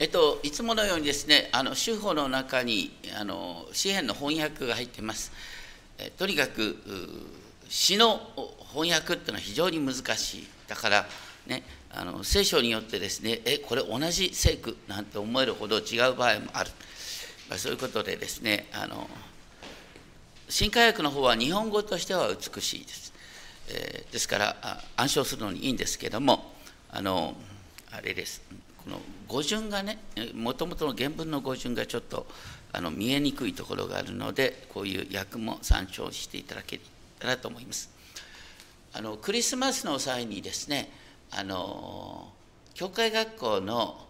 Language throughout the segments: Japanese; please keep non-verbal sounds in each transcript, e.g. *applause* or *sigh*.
えっと、いつものようにですね、あの手法の中にあの詩篇の翻訳が入っています。えとにかく詩の翻訳っていうのは非常に難しい。だから、ね、あの聖書によってですね、え、これ同じ聖句なんて思えるほど違う場合もある。まあ、そういうことでですね、あの新科学の方は日本語としては美しいです。えー、ですから暗唱するのにいいんですけども、あのあれです。この語順がねもともとの原文の語順がちょっとあの見えにくいところがあるのでこういう訳も参照していただけたらと思います。あのクリスマスの際にですねあの教会学校の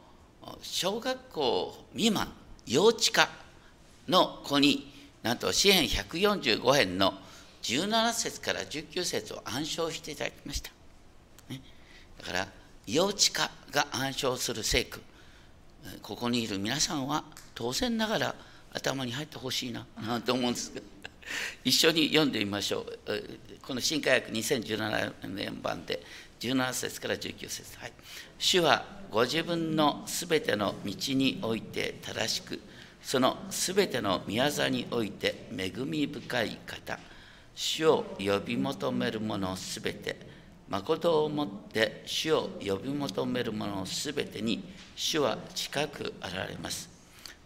小学校未満幼稚科の子になんと詩編145編の17節から19節を暗唱していただきました、ね、だから幼稚科が暗唱する聖句。ここにいる皆さんは当然ながら頭に入ってほしいななんて思うんです。けど一緒に読んでみましょう。この新科学2017年版で17節から19節。はい。主はご自分のすべての道において正しくそのすべての宮座において恵み深い方。主を呼び求める者すべて誠をもって主を呼び求める者すべてに主は近くあられます。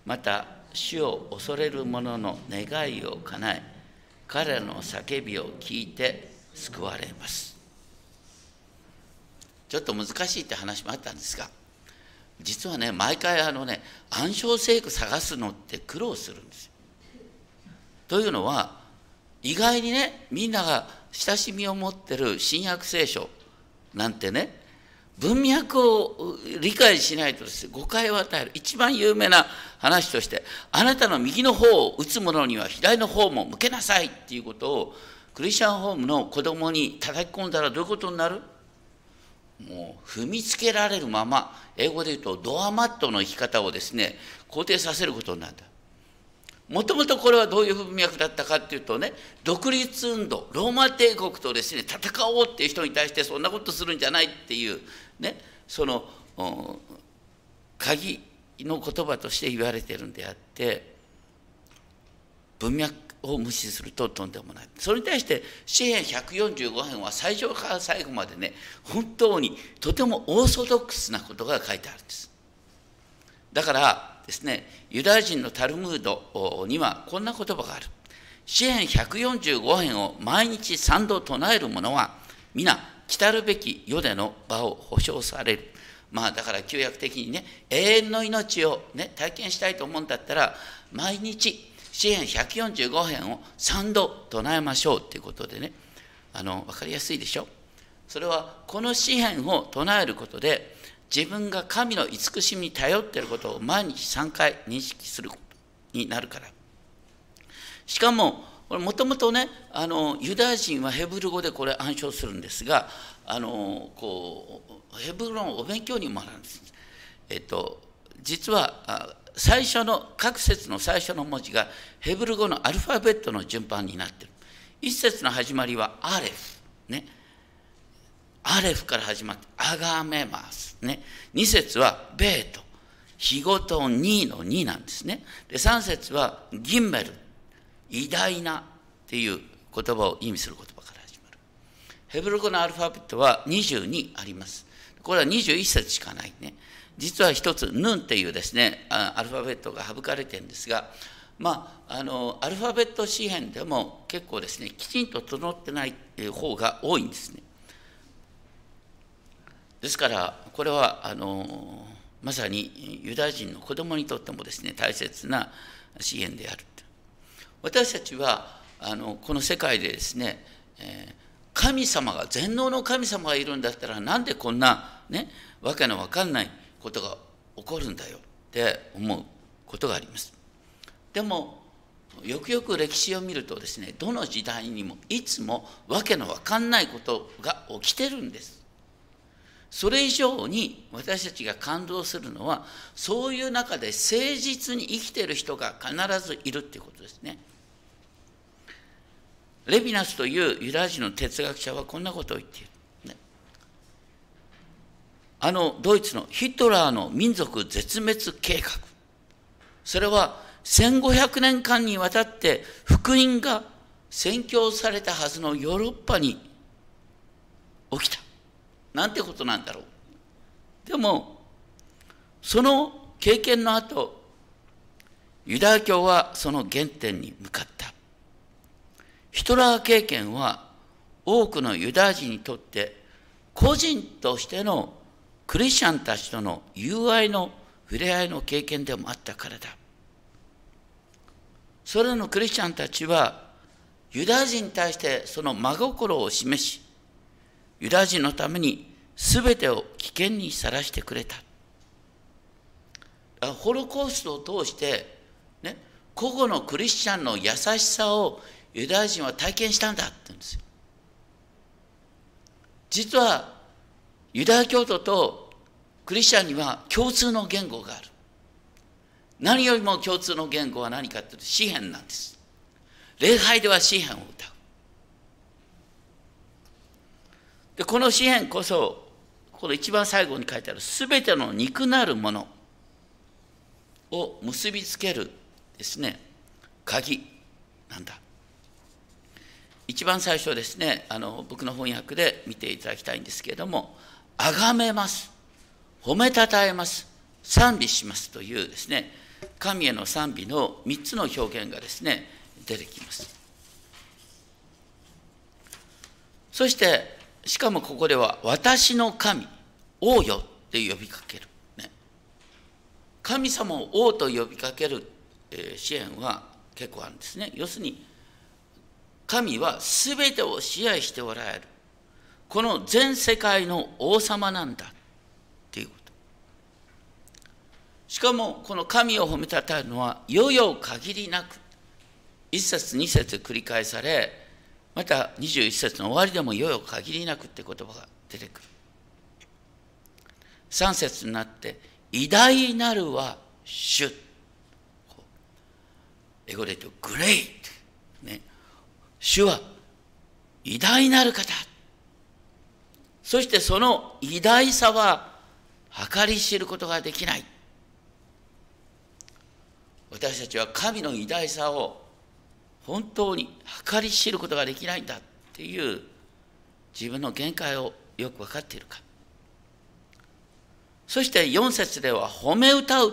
また主を恐れる者の願いを叶え彼らの叫びを聞いて救われます。ちょっと難しいって話もあったんですが実はね毎回あのね暗唱聖句探すのって苦労するんですよ。というのは意外にねみんなが親しみを持ってる新約聖書なんてね文脈を理解しないとですね誤解を与える。一番有名な話としてあなたの右の方を打つ者には左の方も向けなさいっていうことをクリスチャンホームの子供に叩き込んだらどういうことになる？もう踏みつけられるまま英語で言うとドアマットの生き方をですね肯定させることになった。もともとこれはどういう文脈だったかっていうとね独立運動ローマ帝国とですね戦おうっていう人に対してそんなことするんじゃないっていうねその鍵の言葉として言われてるんであって文脈を無視するととんでもない。それに対して詩篇145編は最初から最後までね本当にとてもオーソドックスなことが書いてあるんです。だからですねユダヤ人のタルムードにはこんな言葉がある。詩篇145編を毎日3度唱える者は皆来るべき世での場を保証される。まあだから旧約的にね永遠の命をね体験したいと思うんだったら毎日詩篇145編を3度唱えましょうっていうことでね。あの分かりやすいでしょ？それはこの詩篇を唱えることで自分が神の慈しみに頼っていることを毎日3回認識することになるから。しかも、もともとね、あのユダヤ人はヘブル語でこれ暗唱するんですが、あのこうヘブル語のお勉強にもなるんです。えっと、実は最初の各節の最初の文字がヘブル語のアルファベットの順番になってる。一節の始まりはアレフ。ね。アレフから始まって、あがめます。ね。2節は、ベート。日ごと2の2なんですね。で、3節は、ギンメル。偉大なっていう言葉を意味する言葉から始まる。ヘブル語のアルファベットは22あります。これは21節しかないね。実は一つ、ヌンっていうですね、アルファベットが省かれてるんですが、まあ、あのアルファベット紙幣でも結構ですねきちんと整ってない方が多いんですね。ですからこれはあのまさにユダヤ人の子供にとってもですね大切な支援である。私たちはあのこの世界でですね、えー、神様が全能の神様がいるんだったらなんでこんなねわけのわかんないことが起こるんだよって思うことがあります。でもよくよく歴史を見るとですねどの時代にもいつもわけのわかんないことが起きてるんです。それ以上に私たちが感動するのはそういう中で誠実に生きてる人が必ずいるっていうことですね。レビナスというユダヤ人の哲学者はこんなことを言っている。ね、あのドイツのヒトラーの民族絶滅計画それは1500年間にわたって福音が宣教されたはずのヨーロッパに起きたなんてことなんだろう。でもその経験の後ユダヤ教はその原点に向かった。ヒトラー経験は多くのユダヤ人にとって個人としてのクリスチャンたちとの友愛の触れ合いの経験でもあったからだ。それらのクリスチャンたちはユダヤ人に対してその真心を示しユダヤ人のために全てを危険にさらしてくれた。ホロコーストを通してね個々のクリスチャンの優しさをユダヤ人は体験したんだって言うんですよ。実はユダヤ教徒とクリスチャンには共通の言語がある。何よりも共通の言語は何かというと詩篇なんです。礼拝では詩篇を歌う。でこの詩篇こそこの一番最後に書いてある全ての肉なるものを結びつけるですね鍵なんだ。一番最初ですねあの僕の翻訳で見ていただきたいんですけれども「あがめます」「褒めたたえます」「賛美します」というですね神への賛美の3つの表現がですね出てきます。そしてしかもここでは「私の神王よ」って呼びかける、ね、神様を王と呼びかける、え支援は結構あるんですね。要するに神は全てを支配しておられる。この全世界の王様なんだっていうこと。しかもこの神を褒めたたえるのはよよ限りなく1節2節繰り返されまた21節の終わりでもよよ限りなくって言葉が出てくる。3節になって偉大なるは主。英語で言うとグレイね。主は偉大なる方。そしてその偉大さは計り知ることができない。私たちは神の偉大さを本当に計り知ることができないんだっていう自分の限界をよく分かっているか。そして4節では褒め歌うっ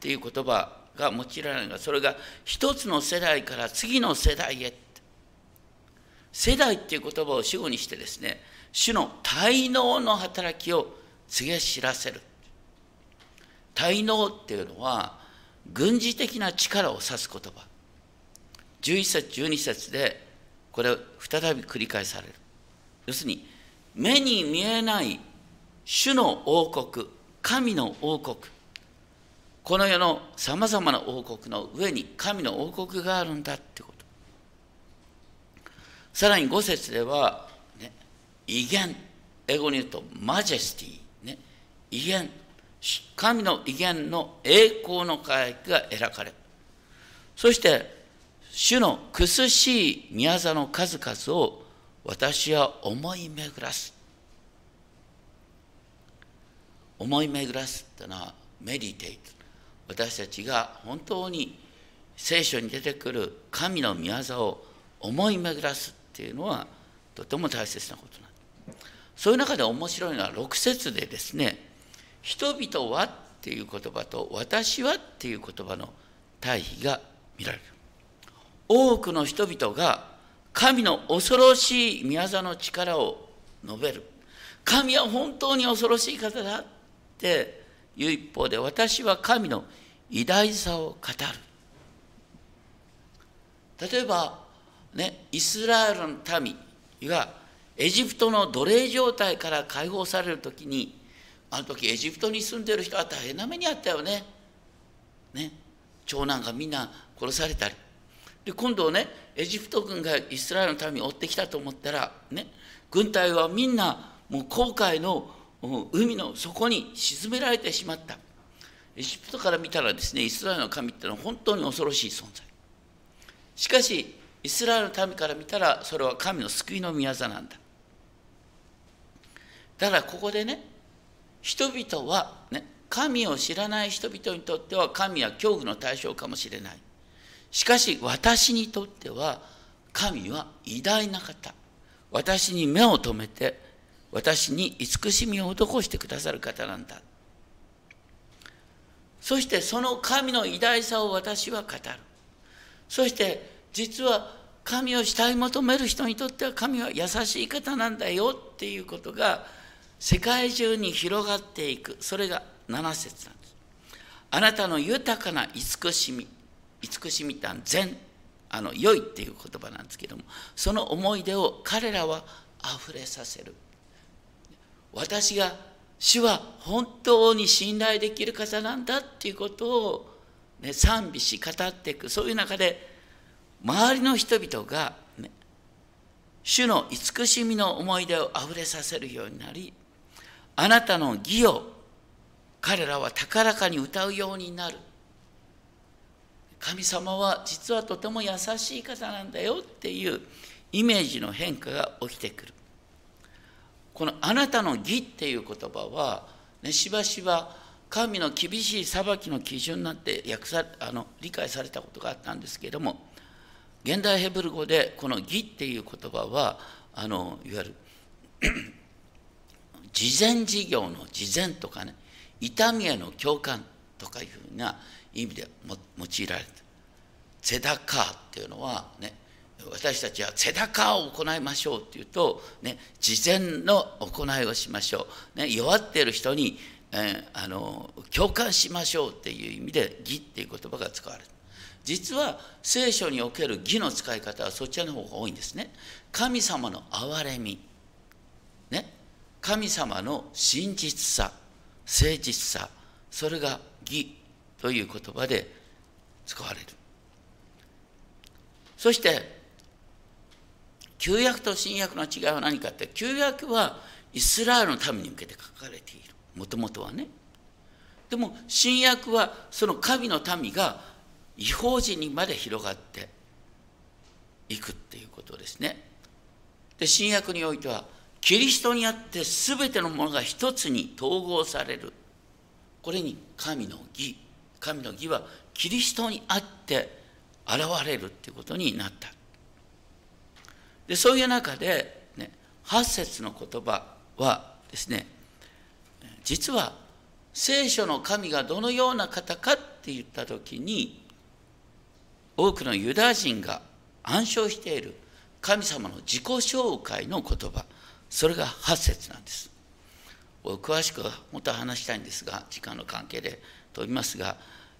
ていう言葉が用いられるがそれが一つの世代から次の世代へ。世代っていう言葉を主語にしてですね主の滞納の働きを告げ知らせる。滞納っていうのは軍事的な力を指す言葉。11節12節でこれを再び繰り返される。要するに目に見えない主の王国神の王国この世のさまざまな王国の上に神の王国があるんだってこと。さらに5節では、ね、威厳英語に言うとマジェスティ、ね、威厳神の威厳の栄光の輝きが描かれそして主の苦しい宮座の数々を私は思い巡らす。思い巡らすってのはメディテイト私たちが本当に聖書に出てくる神の宮座を思い巡らすっていうのはとても大切なことなんそういう中で面白いのは6節でですね「人々は」っていう言葉と「私は」っていう言葉の対比が見られる。多くの人々が神の恐ろしい宮座の力を述べる。神は本当に恐ろしい方だっていう一方で私は神の偉大さを語る。例えばね、イスラエルの民がエジプトの奴隷状態から解放される時にあの時エジプトに住んでる人は大変な目にあったよね。ね。長男がみんな殺されたりで今度ねエジプト軍がイスラエルの民を追ってきたと思ったらね軍隊はみんなもう航海の海の底に沈められてしまった。エジプトから見たらですねイスラエルの神ってのは本当に恐ろしい存在。しかしイスラエルの民から見たらそれは神の救いの宮座なんだ。だからここでね人々はね神を知らない人々にとっては神は恐怖の対象かもしれない。しかし私にとっては神は偉大な方。私に目を留めて私に慈しみを施してくださる方なんだ。そしてその神の偉大さを私は語る。そして実は神を慕い求める人にとっては神は優しい方なんだよっていうことが世界中に広がっていく。それが7節なんです。あなたの豊かな慈しみ。慈しみって善あの良いっていう言葉なんですけどもその思い出を彼らは溢れさせる。私が主は本当に信頼できる方なんだっていうことを、ね、賛美し語っていくそういう中で周りの人々が、ね、主の慈しみの思い出をあふれさせるようになりあなたの義を彼らは高らかに歌うようになる。神様は実はとても優しい方なんだよっていうイメージの変化が起きてくる。この「あなたの義」っていう言葉は、ね、しばしば神の厳しい裁きの基準になって訳さあの理解されたことがあったんですけれども現代ヘブル語でこの義っていう言葉はあのいわゆる事前事業の事前とかね痛みへの共感とかいうふうな意味で用いられた。セダカーっていうのはね私たちはセダカーを行いましょうっていうと、ね、事前の行いをしましょう、ね、弱っている人に、えー、あの共感しましょうっていう意味で義っていう言葉が使われる実は聖書における義の使い方はそちらの方が多いんですね。神様の憐れみ、ね、神様の真実さ、誠実さ、それが義という言葉で使われる。そして、旧約と新約の違いは何かって、旧約はイスラエルのために向けて書かれている。もともとはね。でも、新約はその神の民が違法人にまで広がっていくっていうことですね。で新約においてはキリストにあって全てのものが一つに統合されるこれに神の義神の義はキリストにあって現れるっていうことになった。でそういう中で、ね、8節の言葉はですね実は聖書の神がどのような方かって言った時に多くのユダヤ人が暗唱している神様の自己紹介の言葉。それが8節なんです。詳しくはもっと話したいんですが時間の関係で飛びますが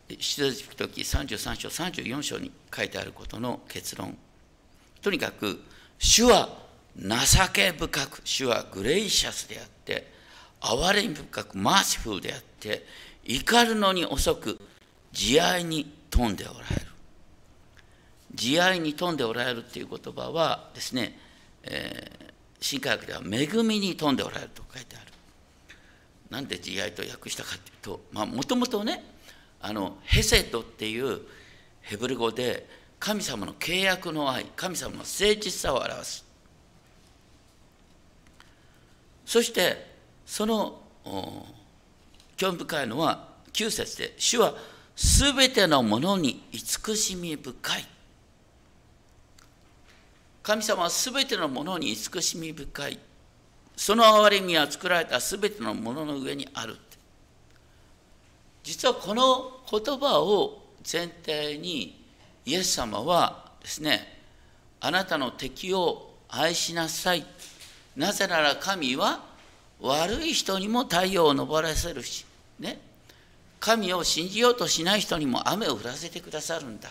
出エジプト記33章34章に書いてあることの結論とにかく主は情け深く主はグレイシャスであって憐れみ深くマーシフルであって怒るのに遅く慈愛に富んでおられる慈愛に富んでおられるっていう言葉はですね、えー、新科学では恵みに富んでおられると書いてある。なんで慈愛と訳したかっていうともともとねあのヘセトっていうヘブル語で神様の契約の愛神様の誠実さを表す。そしてその興味深いのは9節で「主はすべてのものに慈しみ深い」神様は全てのものに慈しみ深い。その憐れみは作られた全てのものの上にある実はこの言葉を前提にイエス様はですねあなたの敵を愛しなさい。なぜなら神は悪い人にも太陽を昇らせるしね。神を信じようとしない人にも雨を降らせてくださるんだ。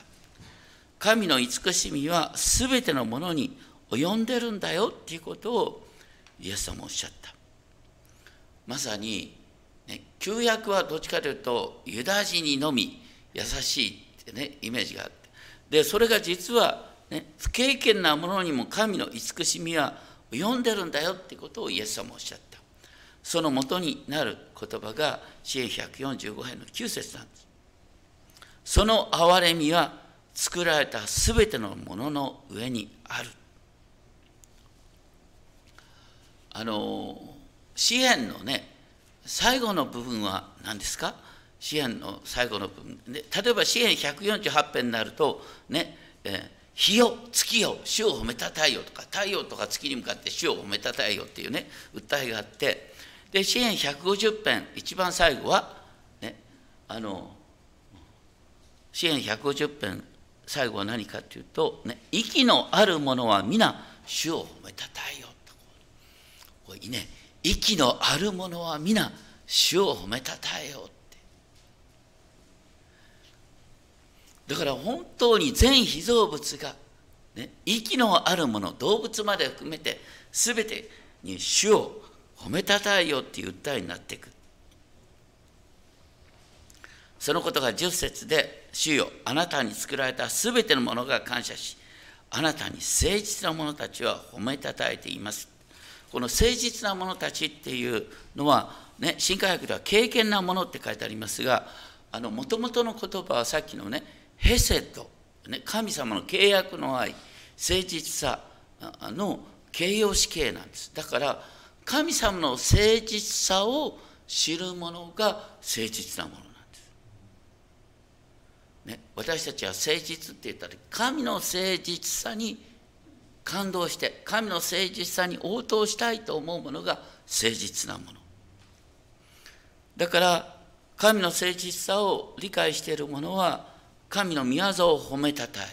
神の慈しみは全てのものに及んでるんだよっていうことをイエス様おっしゃった。まさに、ね、旧約はどっちかというとユダヤ人にのみ優しいってねイメージがあって。でそれが実は、ね、不経験なものにも神の慈しみは及んでるんだよってことをイエス様おっしゃった。その元になる言葉が支援145編の9節なんです。その憐れみは作られたすべてのものの上にある。あの詩篇のね最後の部分は何ですか？支援の最後の部分。で例えば支援148編になるとね、えー、日よ月よ主を褒めたたえよとか太陽とか月に向かって主を褒めたたえよっていうね訴えがあってで支援150編一番最後はねあの支援150編最後は何かというと、ね、息のあるものは皆主を褒めたたえよといね息のあるものは皆主を褒めたたえようって。だから本当に全被造物が、ね、息のあるもの動物まで含めて全てに主を褒めたたえようっていう訴えになっていく。そのことが10節で「主よあなたに作られた全てのものが感謝しあなたに誠実な者たちは褒めたたえています」この誠実な者たちっていうのはね新科学では経験なものって書いてありますがもともとの言葉はさっきのねヘセト、ね、神様の契約の愛誠実さの形容詞形なんです。だから神様の誠実さを知る者が誠実なものなんです、ね、私たちは誠実って言ったら神の誠実さに感動して神の誠実さに応答したいと思うものが誠実なもの。だから神の誠実さを理解している者は神の御業を褒めたたえる。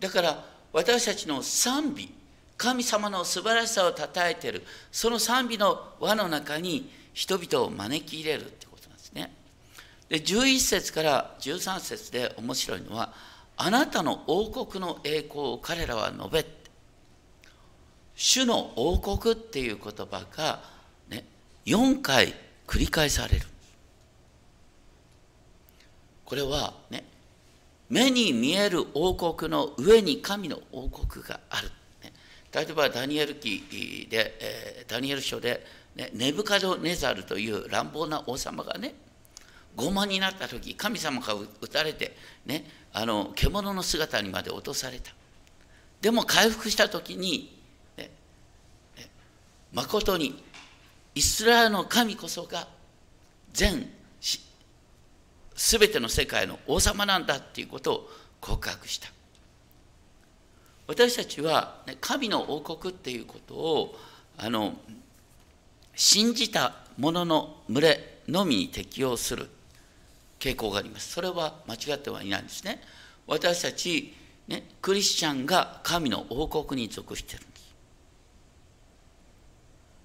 だから私たちの賛美神様の素晴らしさをたたえている。その賛美の輪の中に人々を招き入れるってことなんですね。で11節から13節で面白いのはあなたの王国の栄光を彼らは述べ主の王国っていう言葉が、ね、4回繰り返されるこれはね目に見える王国の上に神の王国がある。例えばダニエル記で、えー、ダニエル書で、ね、ネブカドネザルという乱暴な王様がね傲慢になった時神様が撃たれて、ね、あの獣の姿にまで落とされたでも回復した時に、誠にイスラエルの神こそが全全ての世界の王様なんだっていうことを告白した。私たちは、ね、神の王国っていうことをあの信じた者の群れのみに適用する傾向があります。それは間違ってはいないんですね。私たち、ね、クリスチャンが神の王国に属してる。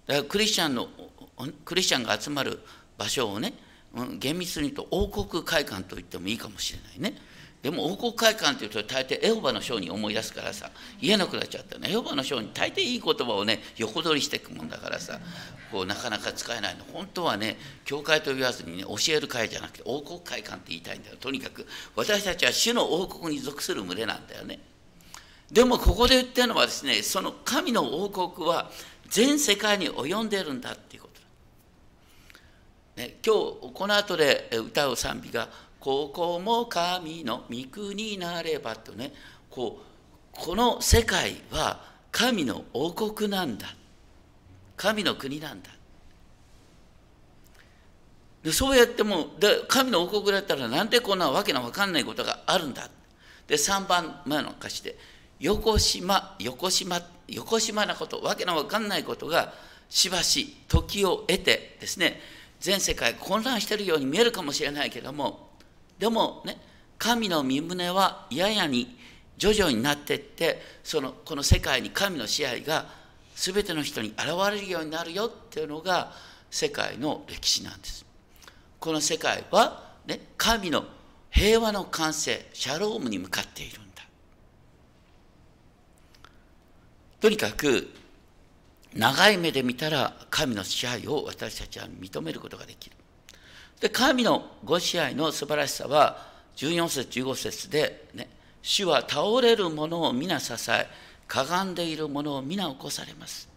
だからクリスチャンのクリスチャンが集まる場所をね厳密に言うと王国会館と言ってもいいかもしれないね。でも王国会館っていうと大抵エホバの章に思い出すからさ言えなくなっちゃったね。エホバの章に大抵いい言葉をね横取りしていくもんだからさこうなかなか使えないの。本当はね教会と言わずにね教える会じゃなくて王国会館って言いたいんだよ。とにかく私たちは主の王国に属する群れなんだよね。でもここで言ってるのはですねその神の王国は全世界に及んでるんだっていうことね、今日この後で歌う賛美が「ここも神の御国になれば」とねこうこの世界は神の王国なんだ。神の国なんだ。でそうやってもで神の王国だったらなんでこんなわけのわかんないことがあるんだ。で3番目の歌詞で「横島横島横島なことわけのわかんないことがしばし時を得てですね全世界混乱しているように見えるかもしれないけどもでもね神の身旨はややに徐々になっていってそのこの世界に神の支配が全ての人に現れるようになるよっていうのが世界の歴史なんです。この世界は、ね、神の平和の完成シャロームに向かっているんだ。とにかく長い目で見たら神の支配を私たちは認めることができる。で神のご支配の素晴らしさは14節15節でね主は倒れる者を皆支えかがんでいる者を皆起こされます。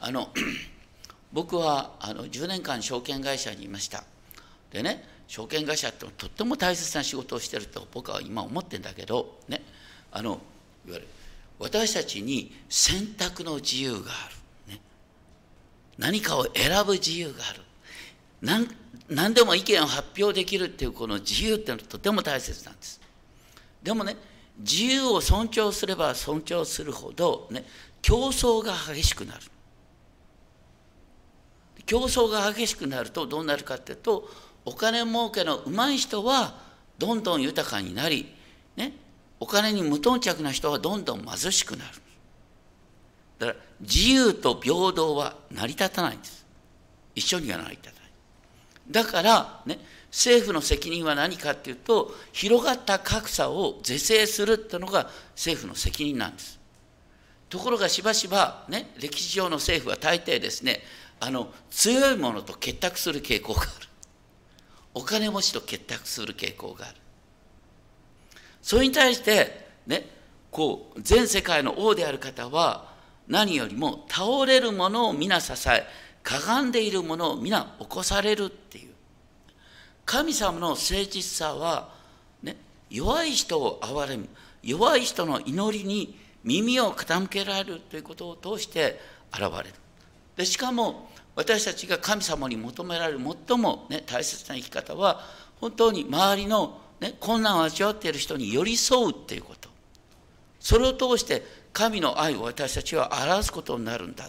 あの *clears throat* 僕はあの10年間証券会社にいました。でね証券会社ってとっても大切な仕事をしてると僕は今思ってるんだけどねあのいわゆる私たちに選択の自由がある、ね、何かを選ぶ自由がある。何何でも意見を発表できるっていうこの自由っていうのはとても大切なんです。でもね自由を尊重すれば尊重するほどね競争が激しくなる。競争が激しくなるとどうなるかっていうとお金儲けの上手い人はどんどん豊かになり、ね、お金に無頓着な人はどんどん貧しくなる。だから自由と平等は成り立たないんです。一緒には成り立たない。だからね政府の責任は何かっていうと広がった格差を是正するっていうのが政府の責任なんです。ところがしばしばね歴史上の政府は大抵ですねあの強いものと結託する傾向がある。お金持ちと結託する傾向がある。それに対してねこう全世界の王である方は何よりも倒れるものを皆支えかがんでいるものを皆起こされるっていう。神様の誠実さは、ね、弱い人を憐れむ弱い人の祈りに耳を傾けられるということを通して現れる。でしかも私たちが神様に求められる最も、ね、大切な生き方は本当に周りの、ね、困難を味わっている人に寄り添うっていうこと。それを通して神の愛を私たちは表すことになるんだ。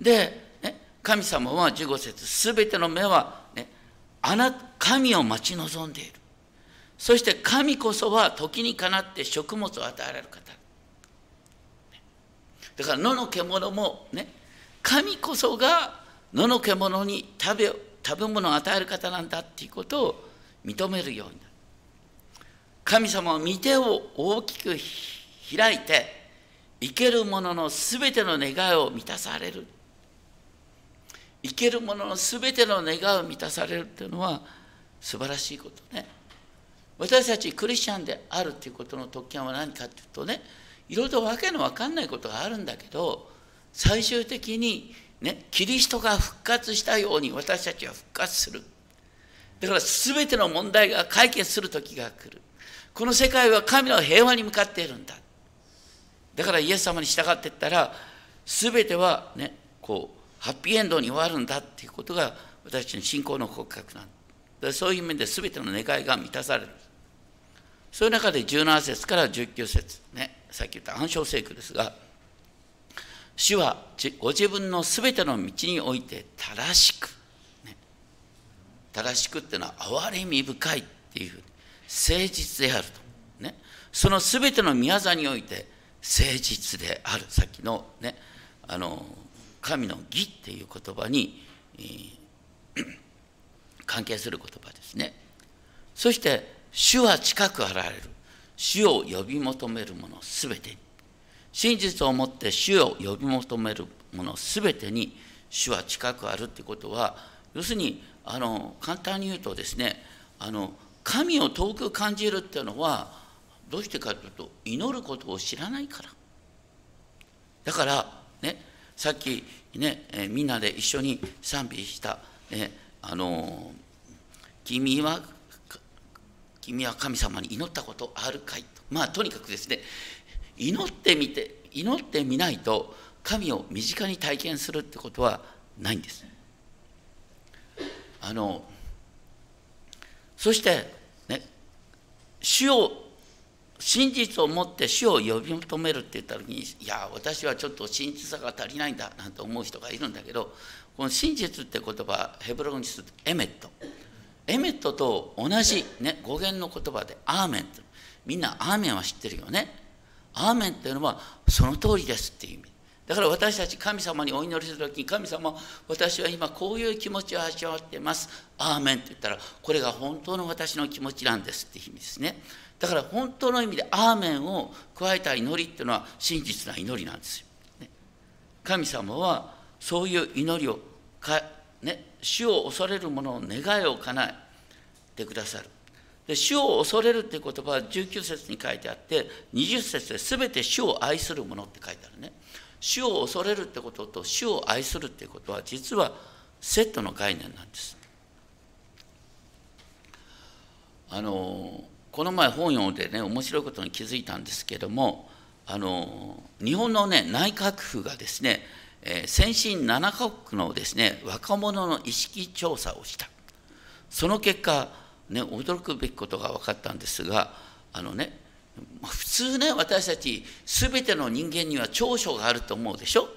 で、ね、神様は15節すべての目は、ね、あな神を待ち望んでいる。そして神こそは時にかなって食物を与えられる方。だから野の獣もね神こそが野の獣に食べ食べ物を与える方なんだっていうことを認めるようになる。神様は御手を大きく開いて生ける者のすべての願いを満たされる。生ける者のすべての願いを満たされるっていうのは素晴らしいことね。私たちクリスチャンであるっていうことの特権は何かっていうとねいろいろ訳の分かんないことがあるんだけど最終的にねキリストが復活したように私たちは復活する。だから全ての問題が解決する時が来る。この世界は神の平和に向かっているんだ。だからイエス様に従っていったら全てはねこうハッピーエンドに終わるんだっていうことが私たちの信仰の告白なんだ。そういう面で全ての願いが満たされる。そういう中で17節から19節ねさっき言った暗唱聖句ですが主はご自分の全ての道において正しく、正しくっていうのは憐れみ深いっていうふうに誠実であると、ね、その全ての宮座において誠実である。さっきのねあの神の義っていう言葉に、えー、*coughs* 関係する言葉ですね。そして主は近く現れる。主を呼び求めるものすべて真実をもって主を呼び求めるものすべてに主は近くあるってことは要するにあの簡単に言うとですねあの神を遠く感じるっていうのはどうしてかというと祈ることを知らないから。だからねさっきね、えみんなで一緒に賛美した、ね、あの君は君は神様に祈ったことあるかい？とまあとにかくですね祈ってみて祈ってみないと神を身近に体験するってことはないんです。あのそしてね主を真実を持って主を呼び求めるって言った時にいや私はちょっと真実さが足りないんだなんて思う人がいるんだけどこの真実って言葉ヘブロ語にするとエメット。エメットと同じ、ね、語源の言葉でアーメン。みんなアーメンは知ってるよね。アーメンっていうのはその通りですっていう意味。だから私たち神様にお祈りする時に神様私は今こういう気持ちを味わってますアーメンって言ったらこれが本当の私の気持ちなんですって意味ですねだから本当の意味でアーメンを加えた祈りっていうのは真実な祈りなんですよ。ね、神様はそういう祈りをか、ね、主を恐れる者の願いを叶えてくださる。で主を恐れるっていう言葉は19節に書いてあって20節で全て主を愛する者って書いてあるね。主を恐れるってことと主を愛するってことは実はセットの概念なんです。あのこの前本読んでね面白いことに気づいたんですけどもあの日本のね内閣府がですね、え先進7カ国のですね若者の意識調査をしたその結果ね驚くべきことが分かったんですがあのね普通ね私たち全ての人間には長所があると思うでしょ？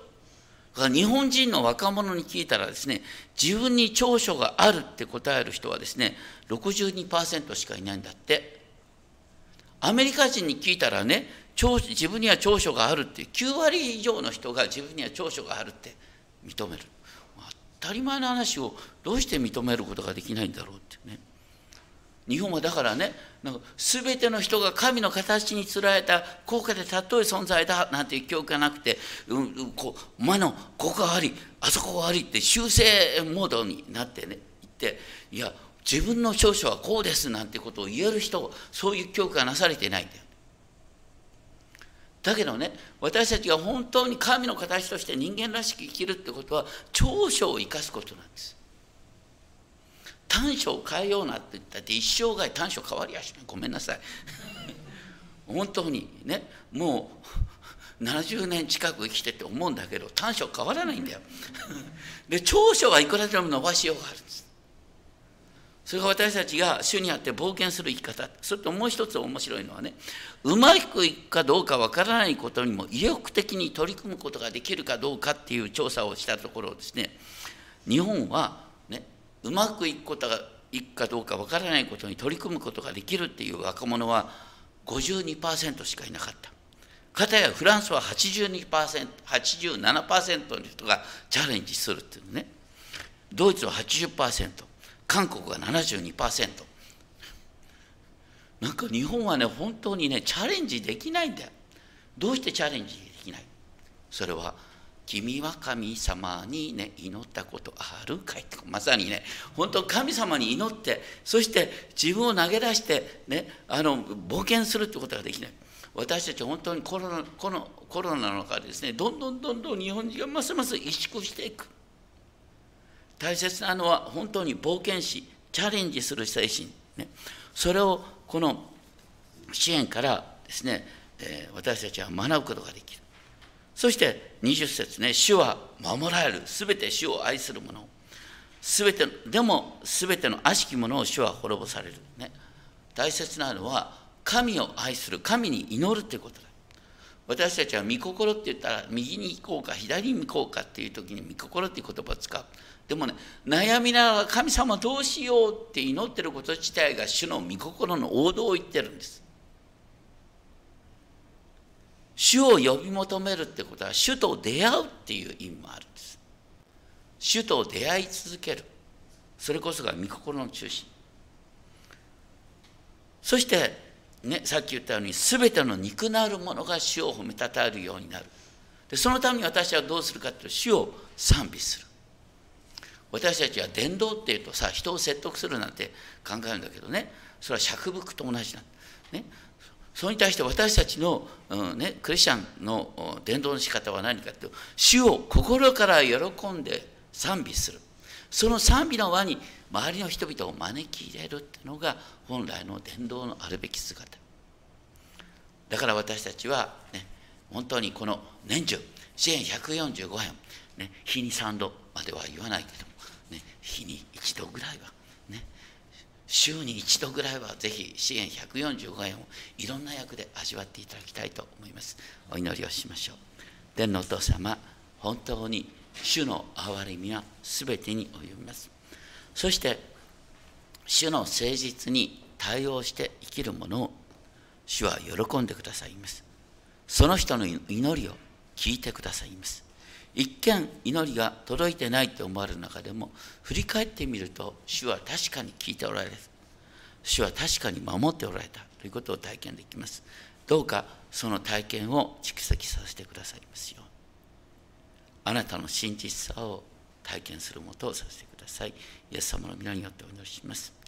日本人の若者に聞いたらですね自分に長所があるって答える人はですね62%しかいないんだって。アメリカ人に聞いたらね自分には長所があるって9割以上の人が自分には長所があるって認める。当たり前の話をどうして認めることができないんだろうってね。日本はだからねなんか全ての人が神の形につられた高価で尊い存在だなんていう記憶がなくて、うん、こう魔のここが悪いあそこが悪いって修正モードになってね言っていや自分の長所はこうですなんてことを言える人そういう教育がなされてないんだよ。だけどね私たちが本当に神の形として人間らしく生きるってことは長所を生かすことなんです。短所を変えようなって言ったって一生涯短所変わりやしない。ごめんなさい。*laughs* 本当にねもう70年近く生きてて思うんだけど短所変わらないんだよ。*laughs* で長所はいくらでも伸ばしようがあるんです。それが私たちが主にあって冒険する生き方。それともう一つ面白いのはねうまくいくかどうかわからないことにも意欲的に取り組むことができるかどうかっていう調査をしたところですね。日本はうまくいくことがいくかどうかわからないことに取り組むことができるっていう若者は52%しかいなかった。かたやフランスは 82%, 87%の人がチャレンジするっていうね。ドイツは80%、韓国は72%。なんか日本はね、本当にね、チャレンジできないんだよ。どうしてチャレンジできない？それは君は神様にね祈ったことあるかいってまさにね本当神様に祈ってそして自分を投げ出してねあの冒険するってことができない。私たち本当にコロナこのコロナの中でですねどんどんどんどん日本人がますます萎縮していく。大切なのは本当に冒険しチャレンジする精神、ね、それをこの支援からですね、えー、私たちは学ぶことができる。そして20節ね、主は守られる、すべて主を愛する者、すべて、でもすべての悪しき者を主は滅ぼされる。ね、大切なのは、神を愛する、神に祈るってことだ。私たちは御心って言ったら、右に行こうか、左に行こうかっていう時に御心っていう言葉を使う。でもね、悩みながら神様どうしようって祈ってること自体が主の御心の王道を言ってるんです。主を呼び求めるってことは主と出会うっていう意味もあるんです。主と出会い続ける。それこそが御心の中心。そしてねさっき言ったように全ての肉なるものが主を褒めたたえるようになる。でそのために私はどうするかというと主を賛美する。私たちは伝道っていうとさ人を説得するなんて考えるんだけどね。それは釈伏と同じなんね。それに対して私たちの、うんね、クリスチャンの伝道の仕方は何かというと主を心から喜んで賛美する。その賛美の輪に周りの人々を招き入れるっていうのが本来の伝道のあるべき姿。だから私たちはね本当にこの年中支援145円、ね、日に3度までは言わないけども、ね、日に1度ぐらいはね週に一度ぐらいはぜひ支援145円をいろんな役で味わっていただきたいと思います。お祈りをしましょう。天のお父様本当に主の憐れみは全てに及びます。そして主の誠実に対応して生きるものを主は喜んでくださいます。その人の祈りを聞いてくださいます。一見祈りが届いてないと思われる中でも振り返ってみると主は確かに聞いておられる。主は確かに守っておられたということを体験できます。どうかその体験を蓄積させてくださいますようあなたの真実さを体験するもとをさせてください。イエス様の皆によってお祈りします。